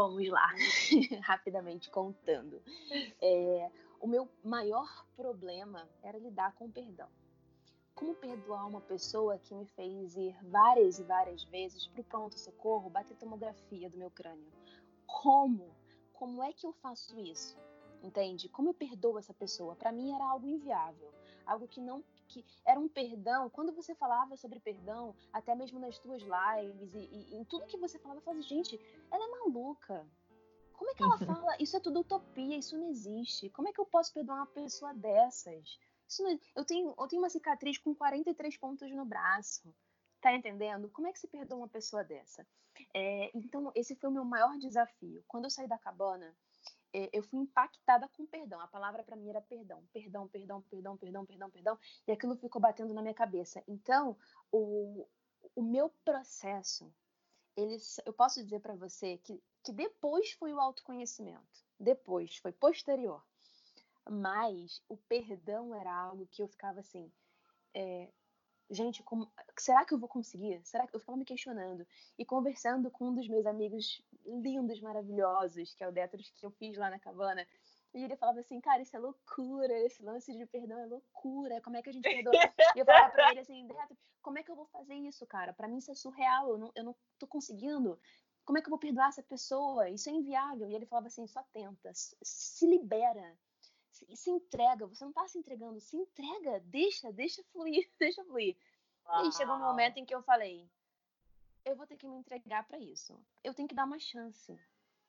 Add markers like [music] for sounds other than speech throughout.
Vamos lá, [laughs] rapidamente contando. É, o meu maior problema era lidar com o perdão. Como perdoar uma pessoa que me fez ir várias e várias vezes para o pronto-socorro bater tomografia do meu crânio? Como? Como é que eu faço isso? Entende? Como eu perdoo essa pessoa? Para mim era algo inviável, algo que não que era um perdão. Quando você falava sobre perdão, até mesmo nas tuas lives e, e em tudo que você falava, eu falava, gente, ela é maluca. Como é que ela [laughs] fala? Isso é tudo utopia, isso não existe. Como é que eu posso perdoar uma pessoa dessas? Não, eu, tenho, eu tenho uma cicatriz com 43 pontos no braço. Tá entendendo? Como é que se perdoa uma pessoa dessa? É, então, esse foi o meu maior desafio. Quando eu saí da cabana, eu fui impactada com perdão. A palavra para mim era perdão, perdão, perdão, perdão, perdão, perdão, perdão, e aquilo ficou batendo na minha cabeça. Então, o, o meu processo, ele, eu posso dizer para você que, que depois foi o autoconhecimento, depois, foi posterior. Mas o perdão era algo que eu ficava assim, é, gente, como, será que eu vou conseguir? Será que eu ficava me questionando e conversando com um dos meus amigos lindos, maravilhosos, que é o Detros que eu fiz lá na cabana. E ele falava assim, cara, isso é loucura, esse lance de perdão é loucura, como é que a gente perdoa? e eu falava pra ele assim, Detros, como é que eu vou fazer isso, cara? Para mim isso é surreal, eu não, eu não tô conseguindo. Como é que eu vou perdoar essa pessoa? Isso é inviável. E ele falava assim, só tenta, se libera, se, se entrega. Você não tá se entregando, se entrega, deixa, deixa fluir, [laughs] deixa fluir. Uau. E chegou um momento em que eu falei, eu vou ter que me entregar para isso. Eu tenho que dar uma chance,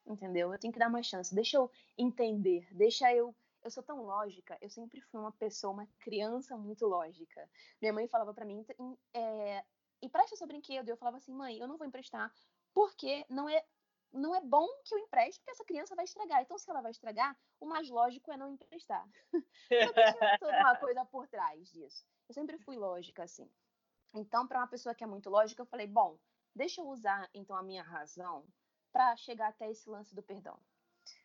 entendeu? Eu tenho que dar uma chance. Deixa eu entender, deixa eu. Eu sou tão lógica, eu sempre fui uma pessoa, uma criança muito lógica. Minha mãe falava para mim, é, empresta seu brinquedo. E eu falava assim, mãe, eu não vou emprestar, porque não é não é bom que eu empreste, porque essa criança vai estragar. Então, se ela vai estragar, o mais lógico é não emprestar. [laughs] Então, tinha toda uma coisa por trás disso. Eu sempre fui lógica, assim. Então, para uma pessoa que é muito lógica, eu falei, bom, deixa eu usar então a minha razão para chegar até esse lance do perdão.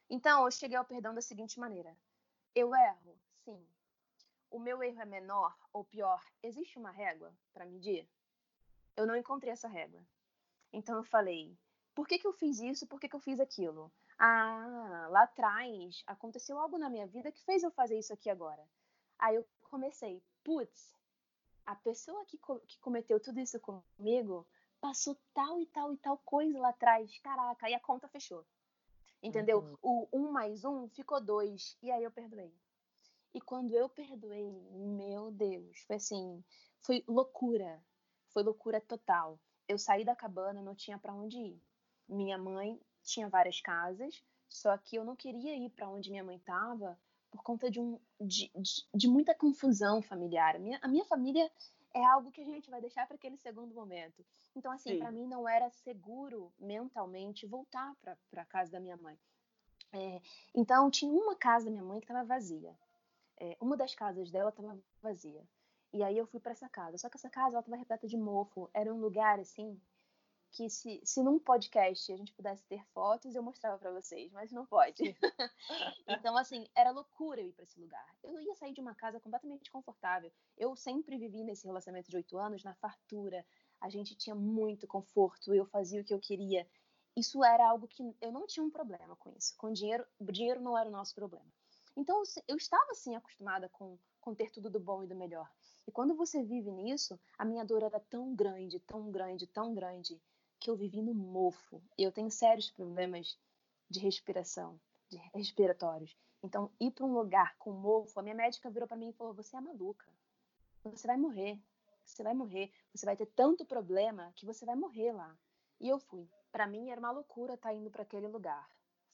Então, eu cheguei ao perdão da seguinte maneira: eu erro, sim. O meu erro é menor ou pior? Existe uma régua para medir? Eu não encontrei essa régua. Então eu falei: por que, que eu fiz isso? Por que, que eu fiz aquilo? Ah, lá atrás aconteceu algo na minha vida que fez eu fazer isso aqui agora. Aí eu comecei: putz, a pessoa que, co que cometeu tudo isso comigo passou tal e tal e tal coisa lá atrás. Caraca, aí a conta fechou. Entendeu? Uhum. O um mais um ficou dois. E aí eu perdoei. E quando eu perdoei, meu Deus, foi assim, foi loucura. Foi loucura total. Eu saí da cabana, não tinha para onde ir. Minha mãe tinha várias casas, só que eu não queria ir para onde minha mãe estava por conta de, um, de, de, de muita confusão familiar. A minha, a minha família é algo que a gente vai deixar para aquele segundo momento. Então, assim, para mim não era seguro mentalmente voltar para a casa da minha mãe. É, então, tinha uma casa da minha mãe que estava vazia. É, uma das casas dela estava vazia. E aí eu fui para essa casa. Só que essa casa estava repleta de mofo. Era um lugar, assim, que se, se num podcast a gente pudesse ter fotos, eu mostrava para vocês, mas não pode. [laughs] então, assim, era loucura eu ir para esse lugar. Eu ia sair de uma casa completamente confortável. Eu sempre vivi nesse relacionamento de oito anos na fartura. A gente tinha muito conforto, eu fazia o que eu queria. Isso era algo que eu não tinha um problema com isso. Com dinheiro, dinheiro não era o nosso problema. Então, eu estava, assim, acostumada com, com ter tudo do bom e do melhor. E quando você vive nisso, a minha dor era tão grande, tão grande, tão grande, que eu vivi no mofo. Eu tenho sérios problemas de respiração, de respiratórios. Então, ir para um lugar com mofo, a minha médica virou para mim e falou: "Você é maluca. Você vai morrer. Você vai morrer. Você vai ter tanto problema que você vai morrer lá". E eu fui. Para mim era uma loucura estar tá indo para aquele lugar.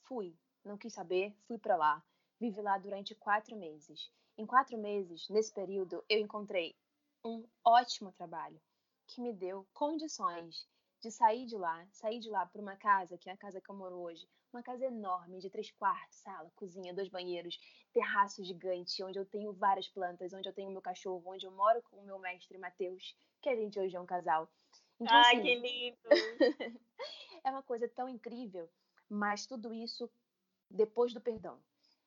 Fui. Não quis saber. Fui para lá. Vivi lá durante quatro meses. Em quatro meses, nesse período, eu encontrei um ótimo trabalho que me deu condições de sair de lá, sair de lá para uma casa, que é a casa que eu moro hoje, uma casa enorme, de três quartos, sala, cozinha, dois banheiros, terraço gigante, onde eu tenho várias plantas, onde eu tenho meu cachorro, onde eu moro com o meu mestre Matheus, que a gente hoje é um casal. Então, Ai, assim, que lindo! [laughs] é uma coisa tão incrível, mas tudo isso depois do perdão.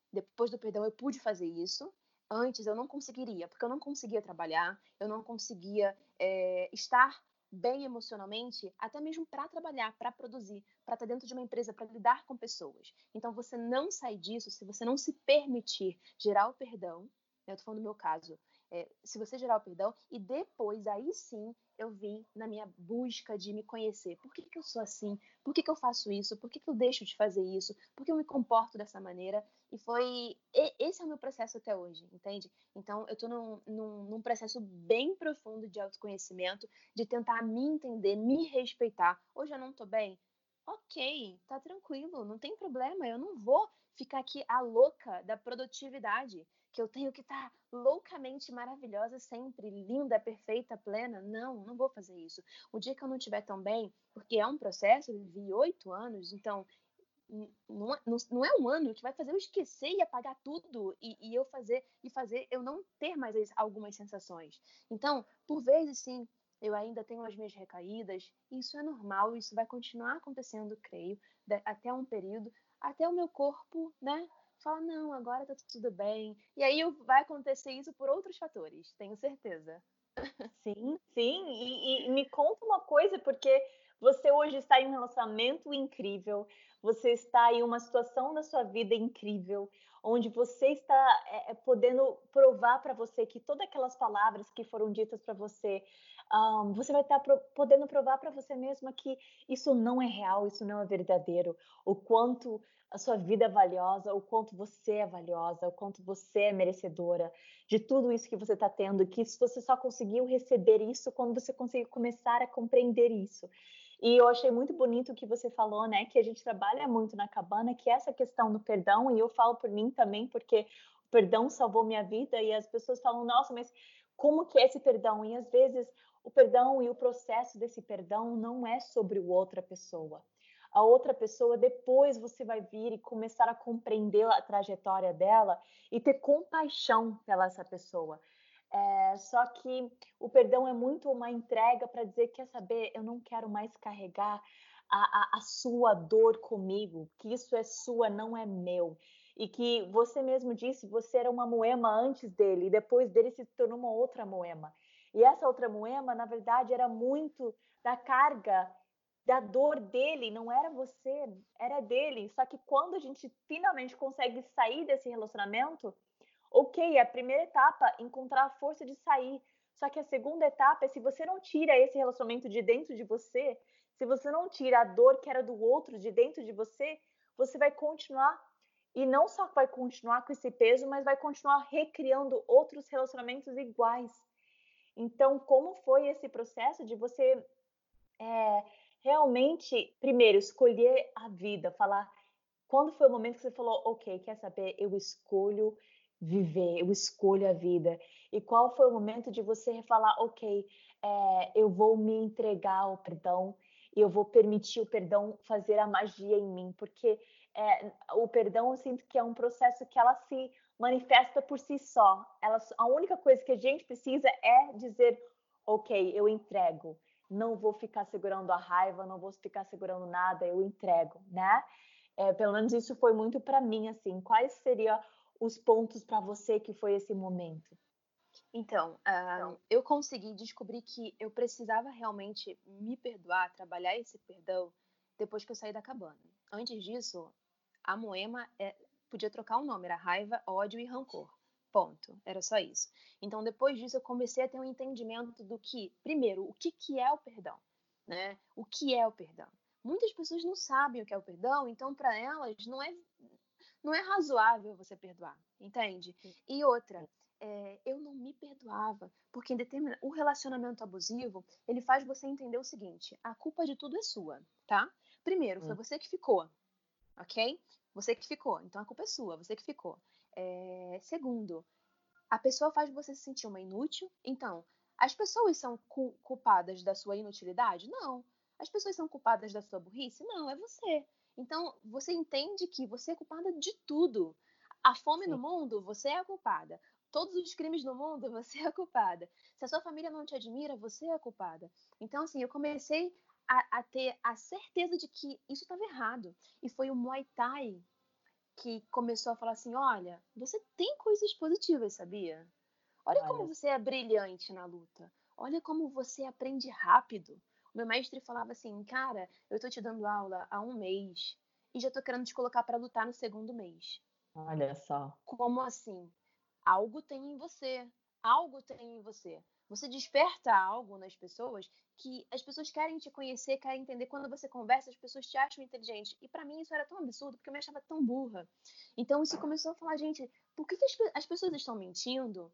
Depois do perdão eu pude fazer isso. Antes eu não conseguiria, porque eu não conseguia trabalhar, eu não conseguia é, estar bem emocionalmente, até mesmo para trabalhar, para produzir, para estar tá dentro de uma empresa, para lidar com pessoas. Então, você não sai disso se você não se permitir gerar o perdão. Né, eu estou falando do meu caso. É, se você gerar o perdão, e depois, aí sim, eu vim na minha busca de me conhecer. Por que, que eu sou assim? Por que, que eu faço isso? Por que, que eu deixo de fazer isso? Por que eu me comporto dessa maneira? E foi. Esse é o meu processo até hoje, entende? Então, eu estou num, num, num, processo bem profundo de autoconhecimento, de tentar me entender, me respeitar. Hoje eu não estou bem? Ok, tá tranquilo, não tem problema. Eu não vou ficar aqui a louca da produtividade que eu tenho que estar tá loucamente maravilhosa sempre, linda, perfeita, plena. Não, não vou fazer isso. O dia que eu não estiver tão bem, porque é um processo, eu vivi oito anos, então não, não, é um ano que vai fazer eu esquecer e apagar tudo e, e, eu fazer e fazer eu não ter mais algumas sensações. Então, por vezes sim, eu ainda tenho as minhas recaídas, isso é normal, isso vai continuar acontecendo, creio, até um período, até o meu corpo, né, fala, não, agora tá tudo bem. E aí vai acontecer isso por outros fatores, tenho certeza. Sim, sim. E, e me conta uma coisa, porque você hoje está em um relacionamento incrível, você está em uma situação da sua vida incrível, onde você está é, podendo provar para você que todas aquelas palavras que foram ditas para você, um, você vai estar pro, podendo provar para você mesma que isso não é real, isso não é verdadeiro, o quanto a sua vida é valiosa, o quanto você é valiosa, o quanto você é merecedora de tudo isso que você está tendo, que você só conseguiu receber isso quando você conseguiu começar a compreender isso. E eu achei muito bonito o que você falou, né? Que a gente trabalha muito na cabana, que essa questão do perdão, e eu falo por mim também, porque o perdão salvou minha vida, e as pessoas falam, nossa, mas como que é esse perdão? E às vezes o perdão e o processo desse perdão não é sobre outra pessoa. A outra pessoa, depois você vai vir e começar a compreender a trajetória dela e ter compaixão pela essa pessoa. É, só que o perdão é muito uma entrega para dizer: quer saber, eu não quero mais carregar a, a, a sua dor comigo, que isso é sua, não é meu e que você mesmo disse, você era uma moema antes dele, e depois dele se tornou uma outra moema. E essa outra moema, na verdade, era muito da carga da dor dele, não era você, era dele. Só que quando a gente finalmente consegue sair desse relacionamento, ok, a primeira etapa é encontrar a força de sair. Só que a segunda etapa é se você não tira esse relacionamento de dentro de você, se você não tira a dor que era do outro de dentro de você, você vai continuar e não só vai continuar com esse peso, mas vai continuar recriando outros relacionamentos iguais. Então, como foi esse processo de você é, realmente, primeiro, escolher a vida, falar quando foi o momento que você falou, ok, quer saber, eu escolho viver, eu escolho a vida. E qual foi o momento de você falar, ok, é, eu vou me entregar ao perdão e eu vou permitir o perdão fazer a magia em mim, porque é, o perdão eu sinto que é um processo que ela se manifesta por si só. Ela, a única coisa que a gente precisa é dizer, ok, eu entrego. Não vou ficar segurando a raiva, não vou ficar segurando nada, eu entrego, né? É, pelo menos isso foi muito para mim, assim. Quais seriam os pontos para você que foi esse momento? Então, uh, eu consegui descobrir que eu precisava realmente me perdoar, trabalhar esse perdão depois que eu saí da cabana. Antes disso, a Moema é, podia trocar o um nome, era raiva, ódio e rancor. Ponto. Era só isso. Então, depois disso, eu comecei a ter um entendimento do que, primeiro, o que, que é o perdão, né? O que é o perdão? Muitas pessoas não sabem o que é o perdão, então, para elas, não é, não é razoável você perdoar, entende? E outra, é, eu não me perdoava, porque em o relacionamento abusivo, ele faz você entender o seguinte, a culpa de tudo é sua, tá? Primeiro, foi hum. você que ficou, ok? Você que ficou, então a culpa é sua, você que ficou. É, segundo, a pessoa faz você se sentir uma inútil, então as pessoas são culpadas da sua inutilidade? Não. As pessoas são culpadas da sua burrice? Não, é você. Então, você entende que você é culpada de tudo. A fome Sim. no mundo, você é a culpada. Todos os crimes no mundo, [laughs] você é a culpada. Se a sua família não te admira, você é a culpada. Então, assim, eu comecei a, a ter a certeza de que isso estava errado. E foi o Muay Thai que começou a falar assim: olha, você tem coisas positivas, sabia? Olha, como você é brilhante na luta. olha como você aprende rápido. O meu mestre falava assim, cara, eu tô te dando aula há um mês e já tô querendo te colocar para lutar no segundo mês. Olha só. Como assim? Algo tem em você. Algo tem em você. Você desperta algo nas pessoas que as pessoas querem te conhecer, querem entender. Quando você conversa, as pessoas te acham inteligente. E para mim isso era tão absurdo, porque eu me achava tão burra. Então isso começou a falar, gente, por que, que as, as, pessoas estão mentindo?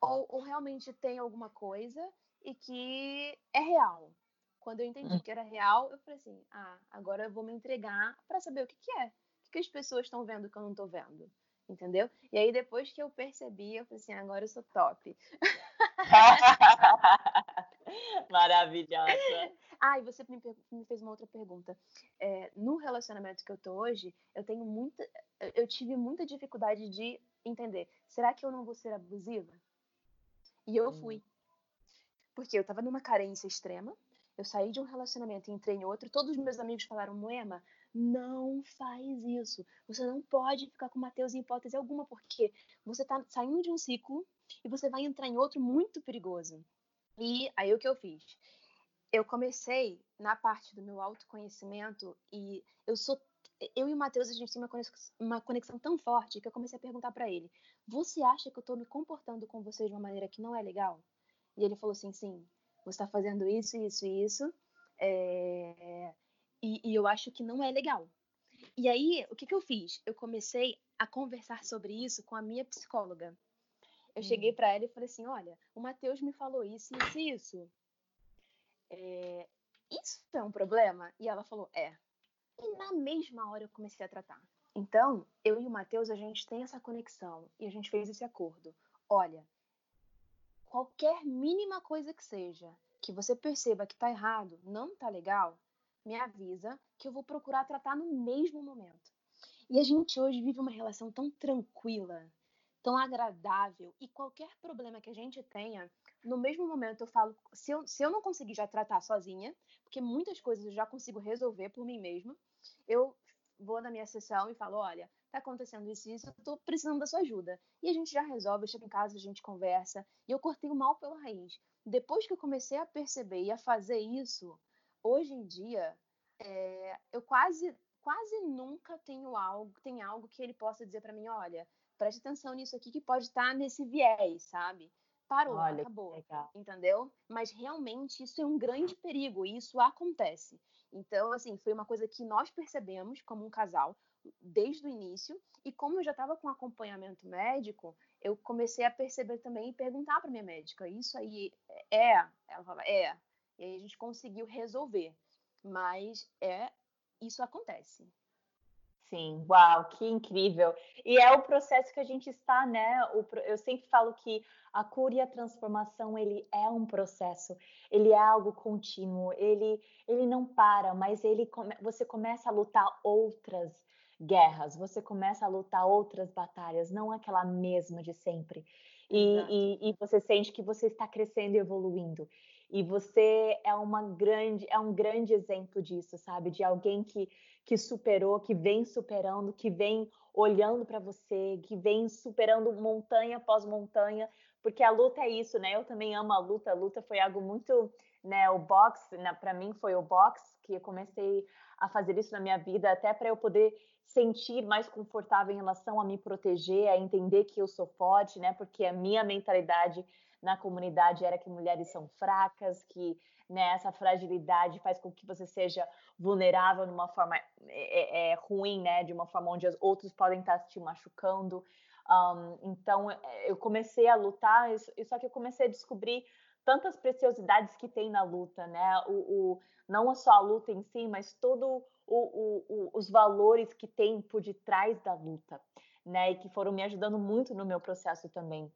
Ou, ou, realmente tem alguma coisa e que é real? Quando eu entendi hum. que era real, eu falei assim: ah, agora eu vou me entregar para saber o que, que é. O que, que as pessoas estão vendo que eu não estou vendo entendeu? E aí depois que eu percebi, eu falei assim, agora eu sou top. [laughs] [laughs] Maravilhosa. Ah, e você me, me fez uma outra pergunta. É, no relacionamento que eu tô hoje, eu tenho muita, eu tive muita dificuldade de entender. Será que eu não vou ser abusiva? E eu fui. Hum. Porque eu tava numa carência extrema. Eu saí de um relacionamento e entrei em outro. Todos os meus amigos falaram, Moema, não faz isso. Você não pode ficar com Mateus em hipótese alguma, porque você está saindo de um ciclo e você vai entrar em outro muito perigoso. E aí o que eu fiz? Eu comecei na parte do meu autoconhecimento e eu sou eu e o Matheus, a gente tem uma conexão, uma conexão tão forte que eu comecei a perguntar para ele: Você acha que eu estou me comportando com você de uma maneira que não é legal? E ele falou assim: Sim, você está fazendo isso, isso e isso. É... E, e, eu acho que não é legal. E aí, o que, que eu fiz? Eu comecei a conversar sobre isso com a minha psicóloga. Eu hum. cheguei para ela e falei assim: olha, o Matheus me falou isso, isso e isso. É, isso é um problema? E ela falou: é. E na mesma hora eu comecei a tratar. Então, eu e o Matheus, a gente tem essa conexão e a gente fez esse acordo. Olha, qualquer mínima coisa que seja que você perceba que tá errado, não tá legal, me avisa que eu vou procurar tratar no mesmo momento. E a gente hoje vive uma relação tão tranquila, tão agradável, e qualquer problema que a gente tenha, no mesmo momento eu falo, se eu, se eu não conseguir já tratar sozinha, porque muitas coisas eu já consigo resolver por mim mesma, eu vou na minha sessão e falo, olha, tá acontecendo isso e isso, eu tô precisando da sua ajuda. E a gente já resolve, eu chego em casa, a gente conversa, e eu cortei o mal pela raiz. Depois que eu comecei a perceber e a fazer isso, hoje em dia, é, eu quase, quase nunca tenho algo, tem algo que ele possa dizer para mim, olha, preste atenção nisso aqui que pode estar tá nesse viés, sabe? Parou, olha, acabou, entendeu? Mas realmente isso é um grande perigo e isso acontece. Então, assim, foi uma coisa que nós percebemos como um casal desde o início e como eu já estava com acompanhamento médico, eu comecei a perceber também e perguntar para minha médica, isso aí é? Ela fala, é. E aí a gente conseguiu resolver. Mas é isso acontece. Sim, uau, que incrível. E é o processo que a gente está, né? eu sempre falo que a cura e a transformação, ele é um processo, ele é algo contínuo, ele, ele não para, mas ele você começa a lutar outras guerras, você começa a lutar outras batalhas, não aquela mesma de sempre. E, e, e, você sente que você está crescendo e evoluindo. E você é uma grande, é um grande exemplo disso, sabe? De alguém que, que superou, que vem superando, que vem olhando para você, que vem superando montanha após montanha, porque a luta é isso, né? Eu também amo a luta. A luta foi algo muito, né? O boxe, né? para mim foi o boxe que eu comecei a fazer isso na minha vida, até para eu poder sentir mais confortável em relação a me proteger, a entender que eu sou forte, né? Porque a minha mentalidade na comunidade era que mulheres são fracas, que né, essa fragilidade faz com que você seja vulnerável de uma forma é, é, é, ruim, né? De uma forma onde os outros podem estar te machucando. Um, então é, eu comecei a lutar, só que eu comecei a descobrir tantas preciosidades que tem na luta, né? O, o não só a luta em si, mas todo o, o, os valores que tem por detrás da luta, né? E que foram me ajudando muito no meu processo também.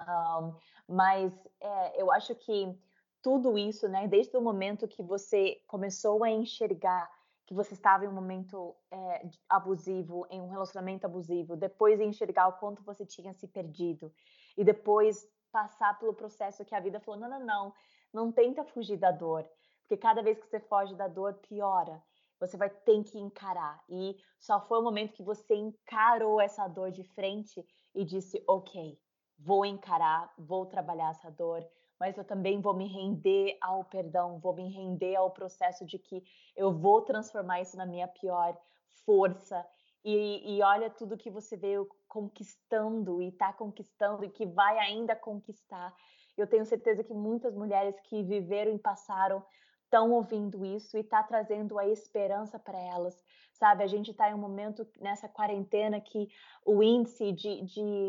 Um, mas é, eu acho que tudo isso, né, desde o momento que você começou a enxergar que você estava em um momento é, abusivo, em um relacionamento abusivo, depois enxergar o quanto você tinha se perdido, e depois passar pelo processo que a vida falou: não, não, não, não tenta fugir da dor, porque cada vez que você foge da dor, piora. Você vai ter que encarar. E só foi o momento que você encarou essa dor de frente e disse: ok, vou encarar, vou trabalhar essa dor, mas eu também vou me render ao perdão, vou me render ao processo de que eu vou transformar isso na minha pior força. E, e olha tudo que você veio conquistando e está conquistando e que vai ainda conquistar. Eu tenho certeza que muitas mulheres que viveram e passaram estão ouvindo isso e está trazendo a esperança para elas, sabe? A gente está em um momento nessa quarentena que o índice de, de,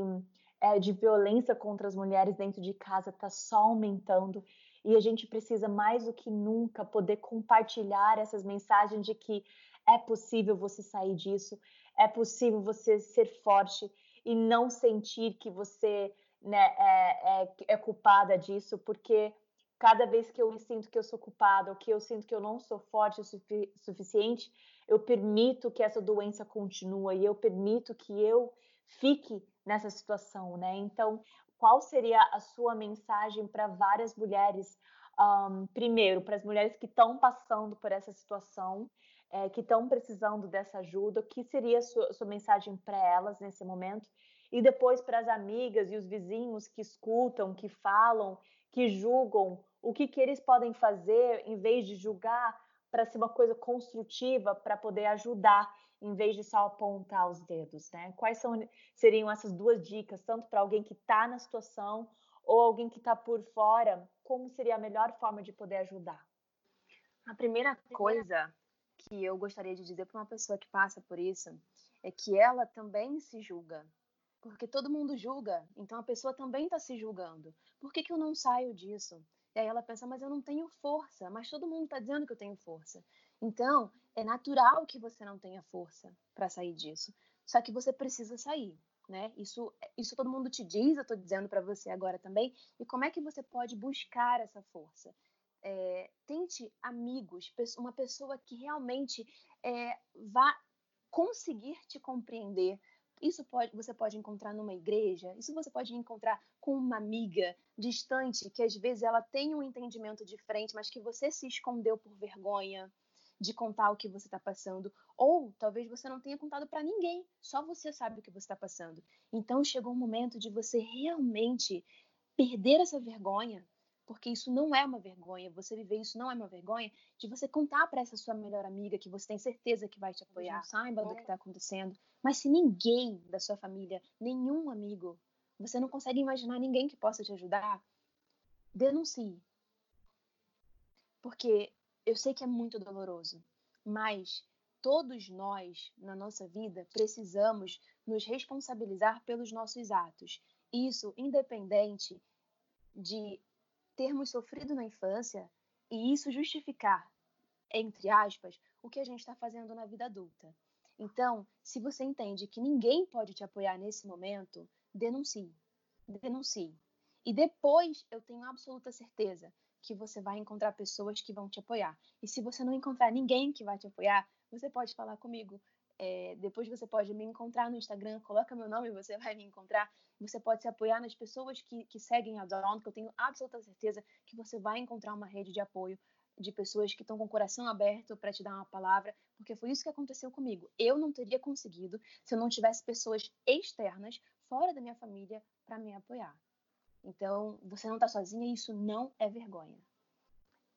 é, de violência contra as mulheres dentro de casa está só aumentando e a gente precisa mais do que nunca poder compartilhar essas mensagens de que é possível você sair disso, é possível você ser forte e não sentir que você né, é, é, é culpada disso, porque cada vez que eu sinto que eu sou culpada, ou que eu sinto que eu não sou forte o sufi suficiente, eu permito que essa doença continue e eu permito que eu fique nessa situação, né? Então, qual seria a sua mensagem para várias mulheres? Um, primeiro, para as mulheres que estão passando por essa situação, é, que estão precisando dessa ajuda, o que seria a sua, sua mensagem para elas nesse momento? E depois para as amigas e os vizinhos que escutam, que falam, que julgam o que, que eles podem fazer em vez de julgar para ser uma coisa construtiva para poder ajudar em vez de só apontar os dedos, né? Quais são, seriam essas duas dicas, tanto para alguém que está na situação ou alguém que está por fora, como seria a melhor forma de poder ajudar? A primeira coisa que eu gostaria de dizer para uma pessoa que passa por isso é que ela também se julga. Porque todo mundo julga, então a pessoa também está se julgando. Por que, que eu não saio disso? E aí ela pensa, mas eu não tenho força, mas todo mundo está dizendo que eu tenho força. Então, é natural que você não tenha força para sair disso. Só que você precisa sair, né? Isso, isso todo mundo te diz, eu estou dizendo para você agora também. E como é que você pode buscar essa força? É, tente amigos, uma pessoa que realmente é, vá conseguir te compreender, isso pode, você pode encontrar numa igreja, isso você pode encontrar com uma amiga distante, que às vezes ela tem um entendimento diferente, mas que você se escondeu por vergonha de contar o que você está passando, ou talvez você não tenha contado para ninguém, só você sabe o que você está passando. Então chegou o momento de você realmente perder essa vergonha porque isso não é uma vergonha, você viver isso não é uma vergonha, de você contar para essa sua melhor amiga que você tem certeza que vai te apoiar, saiba do que está acontecendo. Mas se ninguém da sua família, nenhum amigo, você não consegue imaginar ninguém que possa te ajudar, denuncie. Porque eu sei que é muito doloroso, mas todos nós, na nossa vida, precisamos nos responsabilizar pelos nossos atos. Isso independente de termos sofrido na infância e isso justificar, entre aspas, o que a gente está fazendo na vida adulta. Então, se você entende que ninguém pode te apoiar nesse momento, denuncie. Denuncie. E depois eu tenho absoluta certeza que você vai encontrar pessoas que vão te apoiar. E se você não encontrar ninguém que vai te apoiar, você pode falar comigo. É, depois você pode me encontrar no Instagram, coloca meu nome e você vai me encontrar. Você pode se apoiar nas pessoas que, que seguem a Dawn, que eu tenho absoluta certeza que você vai encontrar uma rede de apoio de pessoas que estão com o coração aberto para te dar uma palavra, porque foi isso que aconteceu comigo. Eu não teria conseguido se eu não tivesse pessoas externas, fora da minha família, para me apoiar. Então, você não está sozinha e isso não é vergonha.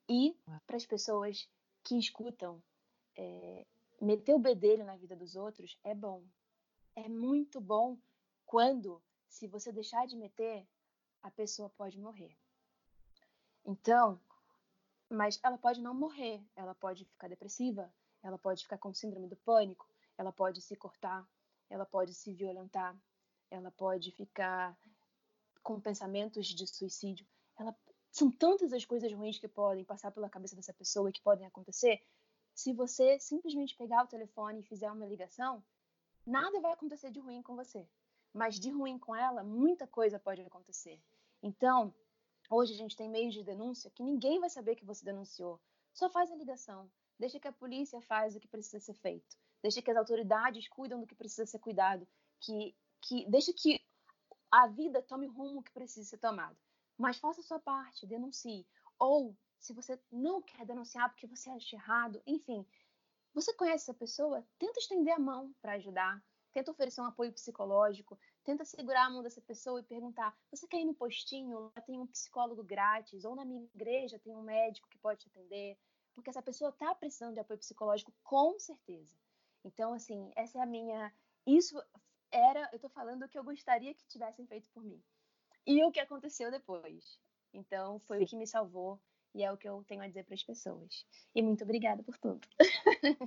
E para as pessoas que escutam, é, meter o bedelho na vida dos outros é bom. É muito bom quando, se você deixar de meter, a pessoa pode morrer. Então, mas ela pode não morrer, ela pode ficar depressiva, ela pode ficar com síndrome do pânico, ela pode se cortar, ela pode se violentar, ela pode ficar com pensamentos de suicídio. Ela, são tantas as coisas ruins que podem passar pela cabeça dessa pessoa e que podem acontecer se você simplesmente pegar o telefone e fizer uma ligação, nada vai acontecer de ruim com você. Mas de ruim com ela, muita coisa pode acontecer. Então, hoje a gente tem meios de denúncia que ninguém vai saber que você denunciou. Só faz a ligação. Deixa que a polícia faz o que precisa ser feito. Deixa que as autoridades cuidam do que precisa ser cuidado. Que, que deixa que a vida tome o rumo que precisa ser tomado. Mas faça a sua parte, denuncie. Ou se você não quer denunciar porque você acha errado, enfim, você conhece essa pessoa, tenta estender a mão para ajudar, tenta oferecer um apoio psicológico, tenta segurar a mão dessa pessoa e perguntar: você quer ir no postinho? Lá tem um psicólogo grátis, ou na minha igreja tem um médico que pode te atender, porque essa pessoa está precisando de apoio psicológico com certeza. Então, assim, essa é a minha. Isso era, eu estou falando o que eu gostaria que tivessem feito por mim. E o que aconteceu depois. Então, foi Sim. o que me salvou e é o que eu tenho a dizer para as pessoas. E muito obrigada por tudo.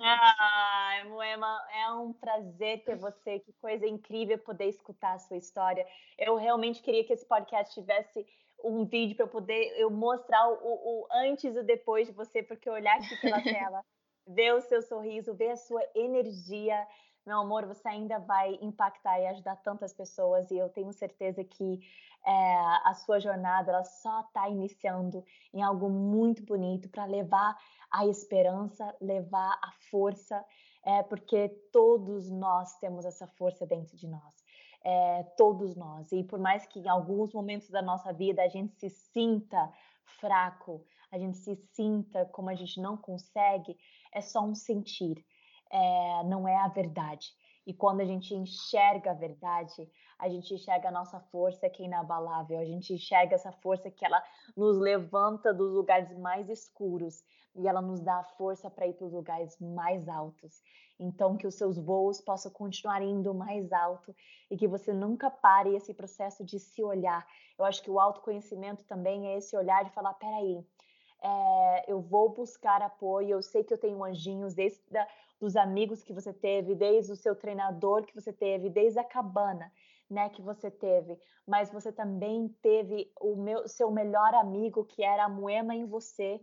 Ai, [laughs] Moema, é um prazer ter você. Que coisa incrível poder escutar a sua história. Eu realmente queria que esse podcast tivesse um vídeo para eu poder eu mostrar o, o, antes e o depois de você, porque olhar aqui pela [laughs] tela, ver o seu sorriso, ver a sua energia, meu amor, você ainda vai impactar e ajudar tantas pessoas e eu tenho certeza que é, a sua jornada ela só está iniciando em algo muito bonito para levar a esperança, levar a força, é, porque todos nós temos essa força dentro de nós. É, todos nós. E por mais que em alguns momentos da nossa vida a gente se sinta fraco, a gente se sinta como a gente não consegue, é só um sentir, é, não é a verdade. E quando a gente enxerga a verdade, a gente enxerga a nossa força que é inabalável, a gente enxerga essa força que ela nos levanta dos lugares mais escuros e ela nos dá a força para ir para os lugares mais altos. Então, que os seus voos possam continuar indo mais alto e que você nunca pare esse processo de se olhar. Eu acho que o autoconhecimento também é esse olhar de falar: peraí, é, eu vou buscar apoio, eu sei que eu tenho anjinhos, desde da, dos amigos que você teve, desde o seu treinador que você teve, desde a cabana, né, que você teve, mas você também teve o meu, seu melhor amigo, que era a moema em você,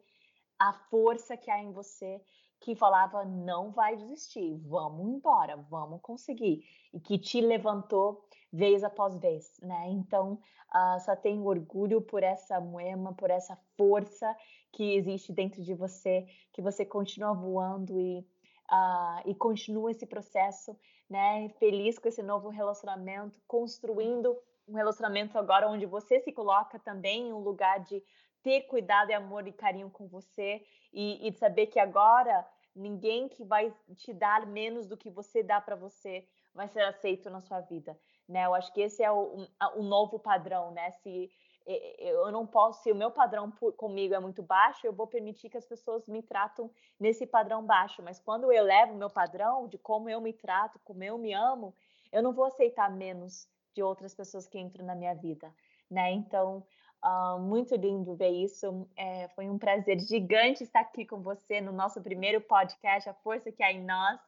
a força que há em você, que falava não vai desistir, vamos embora, vamos conseguir, e que te levantou vez após vez, né? Então, uh, só tenho orgulho por essa moema, por essa força que existe dentro de você, que você continua voando e uh, e continua esse processo, né? Feliz com esse novo relacionamento, construindo um relacionamento agora onde você se coloca também em um lugar de ter cuidado e amor e carinho com você e, e saber que agora ninguém que vai te dar menos do que você dá para você vai ser aceito na sua vida, né? Eu acho que esse é o, o novo padrão, né? Se eu não posso, se o meu padrão comigo é muito baixo, eu vou permitir que as pessoas me tratam nesse padrão baixo. Mas quando eu elevo o meu padrão de como eu me trato, como eu me amo, eu não vou aceitar menos de outras pessoas que entram na minha vida, né? Então, uh, muito lindo ver isso. É, foi um prazer gigante estar aqui com você no nosso primeiro podcast, A Força que há em Nós.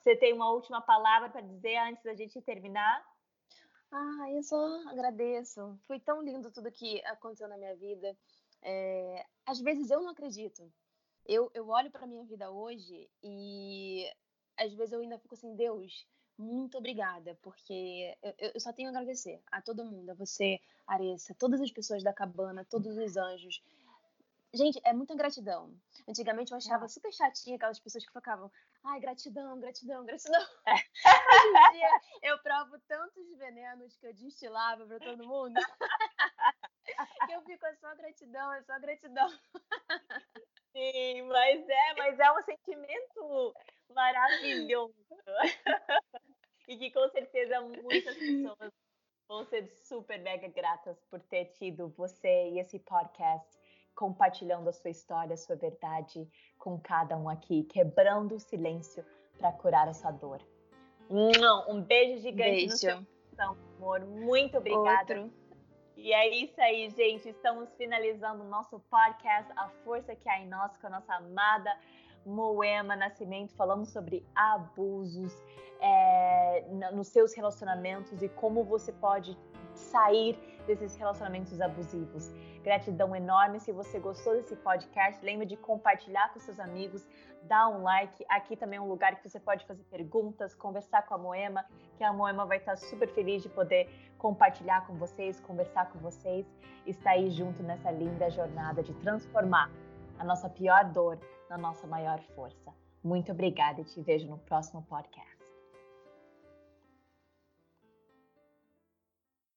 Você tem uma última palavra para dizer antes da gente terminar? Ah, eu só agradeço. Foi tão lindo tudo que aconteceu na minha vida. É, às vezes eu não acredito. Eu, eu olho para minha vida hoje e às vezes eu ainda fico assim, Deus, muito obrigada, porque eu, eu só tenho a agradecer a todo mundo, a você, Aressa, todas as pessoas da cabana, todos os anjos. Gente, é muita gratidão. Antigamente eu achava super chatinha aquelas pessoas que ficavam, ai, gratidão, gratidão, gratidão. [laughs] É. [laughs] Hoje em dia eu provo tantos venenos que eu destilava para todo mundo. [laughs] que eu fico, é só gratidão, é só gratidão. Sim, mas é, mas é um sentimento maravilhoso. e que com certeza muitas pessoas vão ser super mega gratas por ter tido você e esse podcast compartilhando a sua história, a sua verdade com cada um aqui, quebrando o silêncio para curar essa dor. Um beijo gigante beijo. no seu coração, amor. Muito obrigada. Outro. E é isso aí, gente. Estamos finalizando o nosso podcast A Força que há em nós com a nossa amada Moema Nascimento. Falamos sobre abusos é, nos seus relacionamentos e como você pode sair desses relacionamentos abusivos. Gratidão enorme. Se você gostou desse podcast, lembre de compartilhar com seus amigos, dar um like. Aqui também é um lugar que você pode fazer perguntas, conversar com a Moema, que a Moema vai estar super feliz de poder compartilhar com vocês, conversar com vocês, estar aí junto nessa linda jornada de transformar a nossa pior dor na nossa maior força. Muito obrigada e te vejo no próximo podcast.